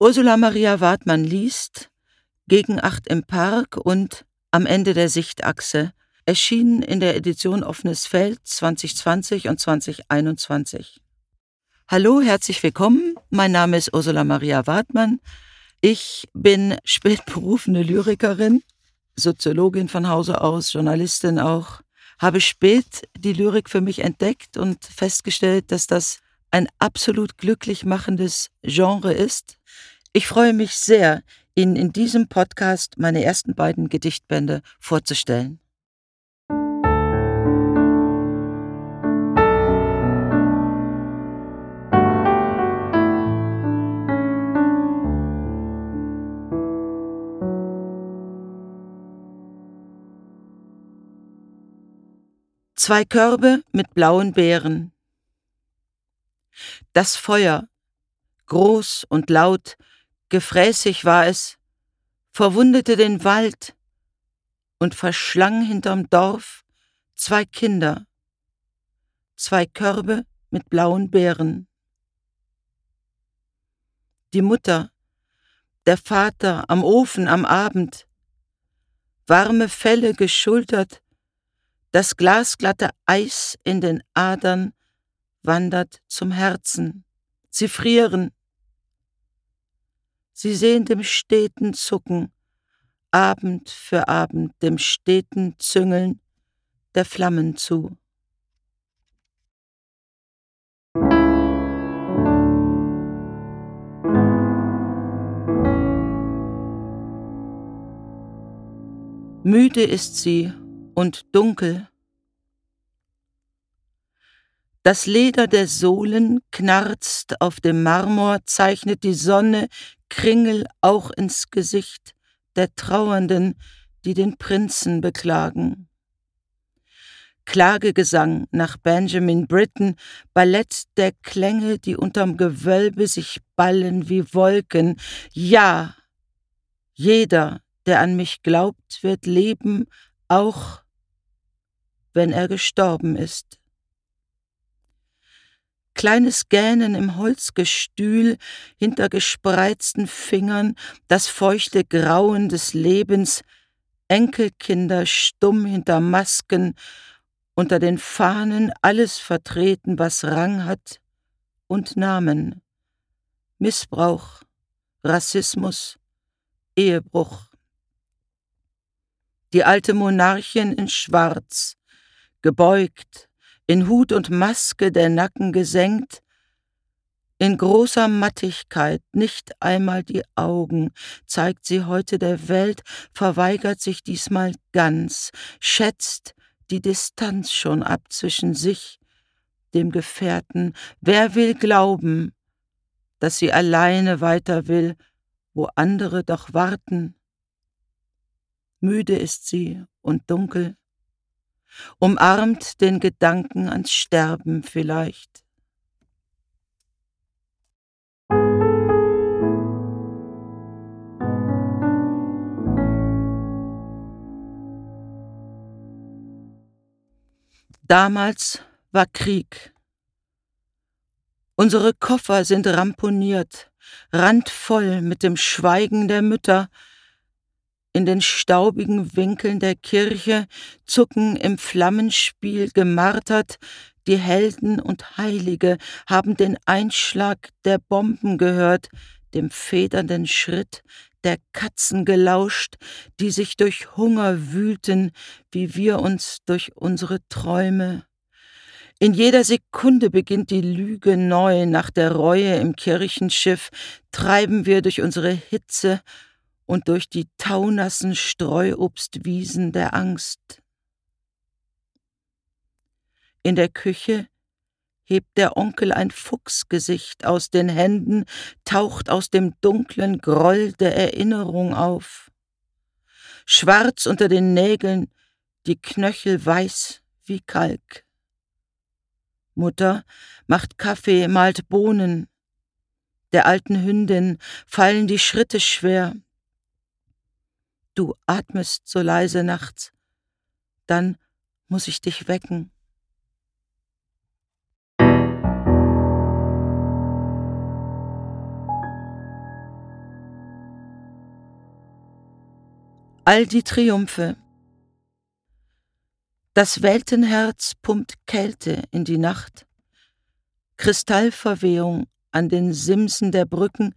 Ursula Maria Wartmann liest Gegen acht im Park und Am Ende der Sichtachse, erschienen in der Edition Offenes Feld 2020 und 2021. Hallo, herzlich willkommen. Mein Name ist Ursula Maria Wartmann. Ich bin spätberufene Lyrikerin, Soziologin von Hause aus, Journalistin auch, habe spät die Lyrik für mich entdeckt und festgestellt, dass das ein absolut glücklich machendes Genre ist. Ich freue mich sehr, Ihnen in diesem Podcast meine ersten beiden Gedichtbände vorzustellen. Zwei Körbe mit blauen Beeren. Das Feuer, groß und laut, gefräßig war es, verwundete den Wald und verschlang hinterm Dorf zwei Kinder, zwei Körbe mit blauen Beeren. Die Mutter, der Vater am Ofen am Abend, warme Felle geschultert, das glasglatte Eis in den Adern wandert zum Herzen. Sie frieren. Sie sehen dem steten Zucken, Abend für Abend dem steten Züngeln der Flammen zu. Müde ist sie und dunkel. Das Leder der Sohlen knarzt auf dem Marmor, zeichnet die Sonne Kringel auch ins Gesicht der Trauernden, die den Prinzen beklagen. Klagegesang nach Benjamin Britten, Ballett der Klänge, die unterm Gewölbe sich ballen wie Wolken. Ja, jeder, der an mich glaubt, wird leben, auch wenn er gestorben ist. Kleines Gähnen im Holzgestühl, hinter gespreizten Fingern, das feuchte Grauen des Lebens, Enkelkinder stumm hinter Masken, unter den Fahnen alles vertreten, was Rang hat und Namen. Missbrauch, Rassismus, Ehebruch. Die alte Monarchin in Schwarz, gebeugt, in Hut und Maske der Nacken gesenkt, in großer Mattigkeit, nicht einmal die Augen, zeigt sie heute der Welt, verweigert sich diesmal ganz, schätzt die Distanz schon ab zwischen sich, dem Gefährten. Wer will glauben, dass sie alleine weiter will, wo andere doch warten? Müde ist sie und dunkel, umarmt den Gedanken ans Sterben vielleicht. Damals war Krieg. Unsere Koffer sind ramponiert, randvoll mit dem Schweigen der Mütter, in den staubigen Winkeln der Kirche zucken im Flammenspiel gemartert, die Helden und Heilige haben den Einschlag der Bomben gehört, dem federnden Schritt der Katzen gelauscht, die sich durch Hunger wühlten, wie wir uns durch unsere Träume. In jeder Sekunde beginnt die Lüge neu, nach der Reue im Kirchenschiff treiben wir durch unsere Hitze und durch die taunassen Streuobstwiesen der Angst. In der Küche hebt der Onkel ein Fuchsgesicht aus den Händen, taucht aus dem dunklen Groll der Erinnerung auf. Schwarz unter den Nägeln, die Knöchel weiß wie Kalk. Mutter macht Kaffee, malt Bohnen. Der alten Hündin fallen die Schritte schwer. Du atmest so leise nachts. Dann muss ich dich wecken. All die Triumphe. Das Weltenherz pumpt Kälte in die Nacht. Kristallverwehung an den Simsen der Brücken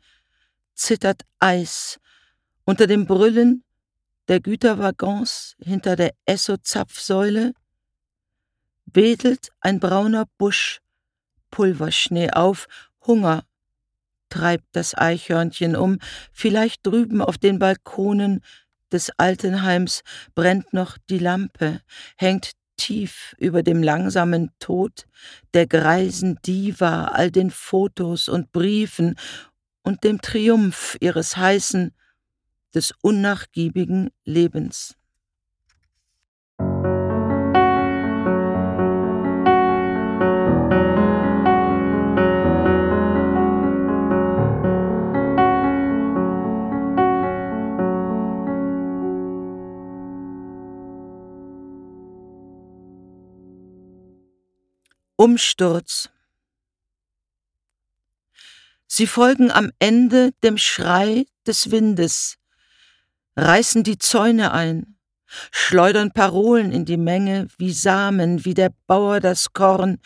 zittert Eis unter dem Brüllen der Güterwaggons hinter der Esso-Zapfsäule, wedelt ein brauner Busch Pulverschnee auf, Hunger treibt das Eichhörnchen um, vielleicht drüben auf den Balkonen des Altenheims brennt noch die Lampe, hängt tief über dem langsamen Tod der greisen Diva, all den Fotos und Briefen und dem Triumph ihres heißen, des unnachgiebigen Lebens. Umsturz. Sie folgen am Ende dem Schrei des Windes, reißen die Zäune ein, schleudern Parolen in die Menge wie Samen, wie der Bauer das Korn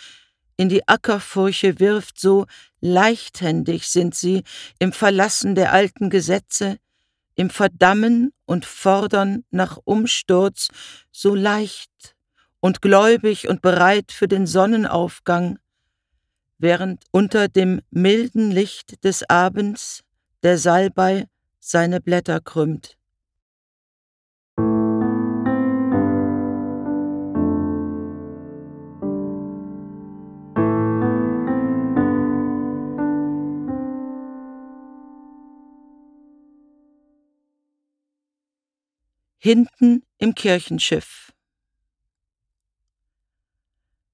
in die Ackerfurche wirft, so leichthändig sind sie im Verlassen der alten Gesetze, im Verdammen und Fordern nach Umsturz, so leicht und gläubig und bereit für den Sonnenaufgang, während unter dem milden Licht des Abends der Salbei seine Blätter krümmt. Hinten im Kirchenschiff.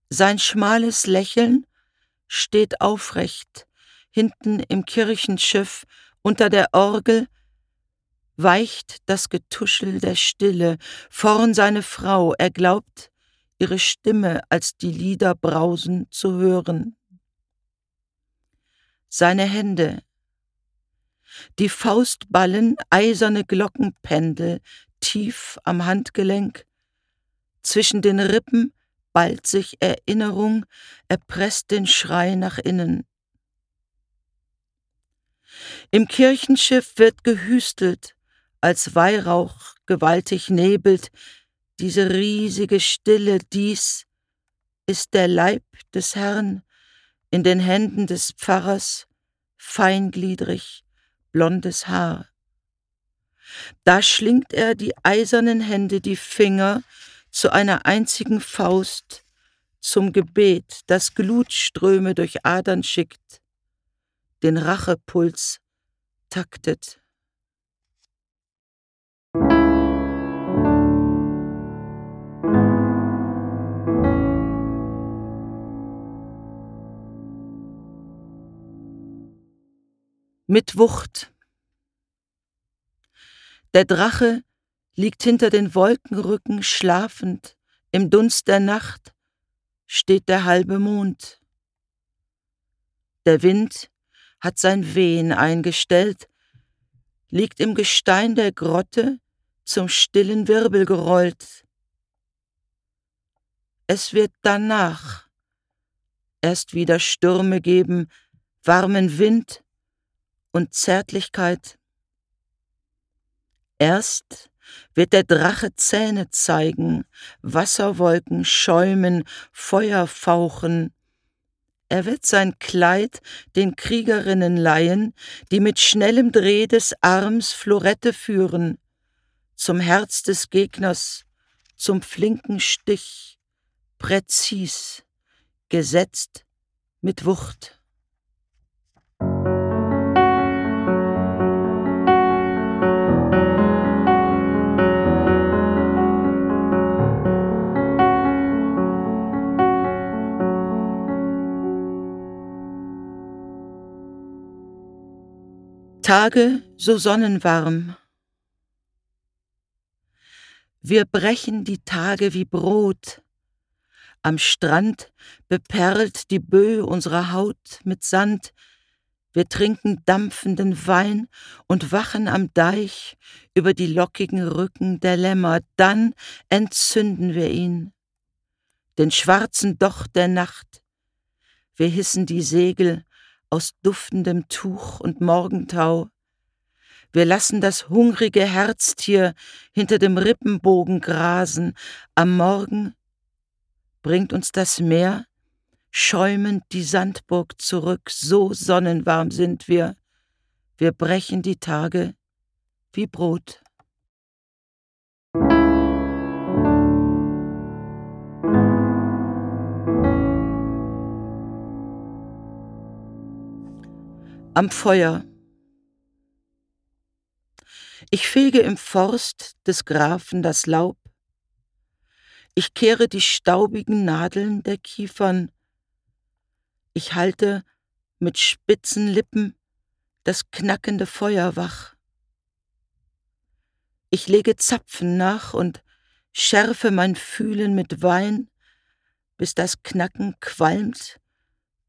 Sein schmales Lächeln steht aufrecht, hinten im Kirchenschiff, unter der Orgel, weicht das Getuschel der Stille, vorn seine Frau, er glaubt, ihre Stimme als die Lieder brausen zu hören. Seine Hände, die Faustballen, eiserne Glockenpendel, tief am Handgelenk, zwischen den Rippen ballt sich Erinnerung, er presst den Schrei nach innen. Im Kirchenschiff wird gehüstelt, als Weihrauch gewaltig nebelt, diese riesige Stille, dies ist der Leib des Herrn in den Händen des Pfarrers, feingliedrig, blondes Haar. Da schlingt er die eisernen Hände, die Finger, zu einer einzigen Faust, zum Gebet, das Glutströme durch Adern schickt, den Rachepuls taktet. Mit Wucht. Der Drache liegt hinter den Wolkenrücken schlafend, im Dunst der Nacht steht der halbe Mond. Der Wind hat sein Wehen eingestellt, liegt im Gestein der Grotte zum stillen Wirbel gerollt. Es wird danach erst wieder Stürme geben, warmen Wind und Zärtlichkeit. Erst wird der Drache Zähne zeigen, Wasserwolken schäumen, Feuer fauchen. Er wird sein Kleid den Kriegerinnen leihen, die mit schnellem Dreh des Arms Florette führen, zum Herz des Gegners, zum flinken Stich, präzis, gesetzt mit Wucht. Tage so sonnenwarm. Wir brechen die Tage wie Brot. Am Strand beperlt die Böe unserer Haut mit Sand. Wir trinken dampfenden Wein und wachen am Deich über die lockigen Rücken der Lämmer, dann entzünden wir ihn, den schwarzen Docht der Nacht. Wir hissen die Segel aus duftendem Tuch und Morgentau. Wir lassen das hungrige Herztier hinter dem Rippenbogen grasen. Am Morgen bringt uns das Meer schäumend die Sandburg zurück, so sonnenwarm sind wir. Wir brechen die Tage wie Brot. Am Feuer. Ich fege im Forst des Grafen das Laub. Ich kehre die staubigen Nadeln der Kiefern ich halte mit spitzen Lippen das knackende Feuer wach. Ich lege Zapfen nach und schärfe mein Fühlen mit Wein, bis das Knacken qualmt,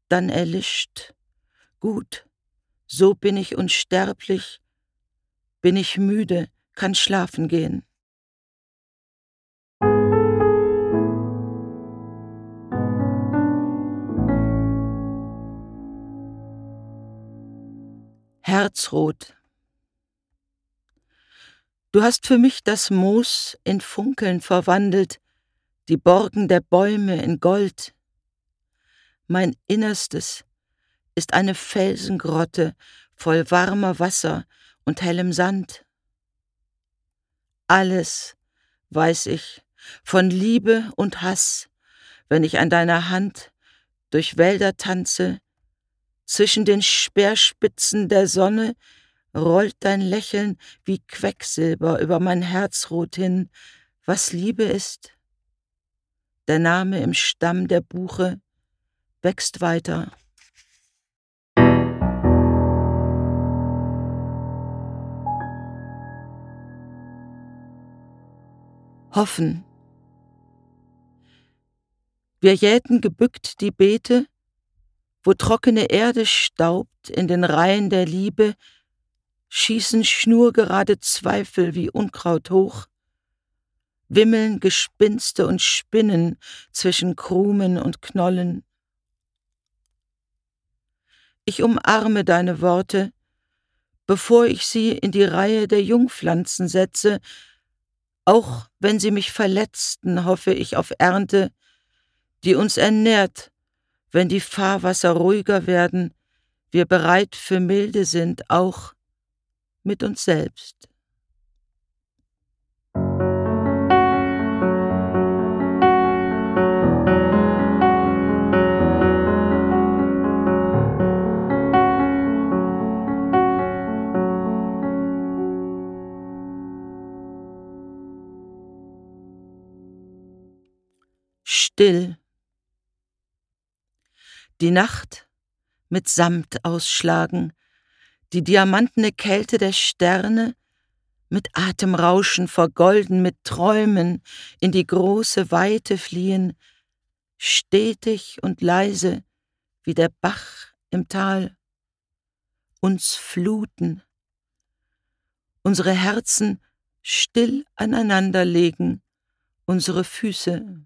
dann erlischt. Gut, so bin ich unsterblich, bin ich müde, kann schlafen gehen. Herzrot. Du hast für mich das Moos in Funkeln verwandelt, die Borken der Bäume in Gold. Mein Innerstes ist eine Felsengrotte voll warmer Wasser und hellem Sand. Alles weiß ich von Liebe und Hass, wenn ich an deiner Hand durch Wälder tanze, zwischen den Speerspitzen der Sonne rollt dein Lächeln wie Quecksilber über mein Herzrot hin, was Liebe ist. Der Name im Stamm der Buche wächst weiter. Hoffen. Wir jäten gebückt die Beete, wo trockene Erde staubt in den Reihen der Liebe, schießen schnurgerade Zweifel wie Unkraut hoch, wimmeln Gespinste und Spinnen zwischen Krumen und Knollen. Ich umarme deine Worte, bevor ich sie in die Reihe der Jungpflanzen setze, auch wenn sie mich verletzten, hoffe ich auf Ernte, die uns ernährt wenn die Fahrwasser ruhiger werden, wir bereit für Milde sind, auch mit uns selbst. Still. Die Nacht mit Samt ausschlagen, die diamantene Kälte der Sterne mit Atemrauschen vergolden, mit Träumen in die große Weite fliehen, stetig und leise wie der Bach im Tal, uns fluten, unsere Herzen still aneinanderlegen, unsere Füße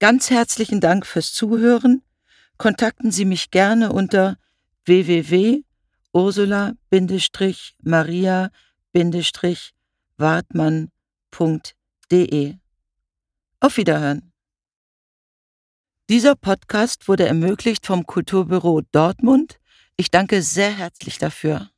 Ganz herzlichen Dank fürs Zuhören. Kontakten Sie mich gerne unter www.ursula-maria-wartmann.de. Auf Wiederhören. Dieser Podcast wurde ermöglicht vom Kulturbüro Dortmund. Ich danke sehr herzlich dafür.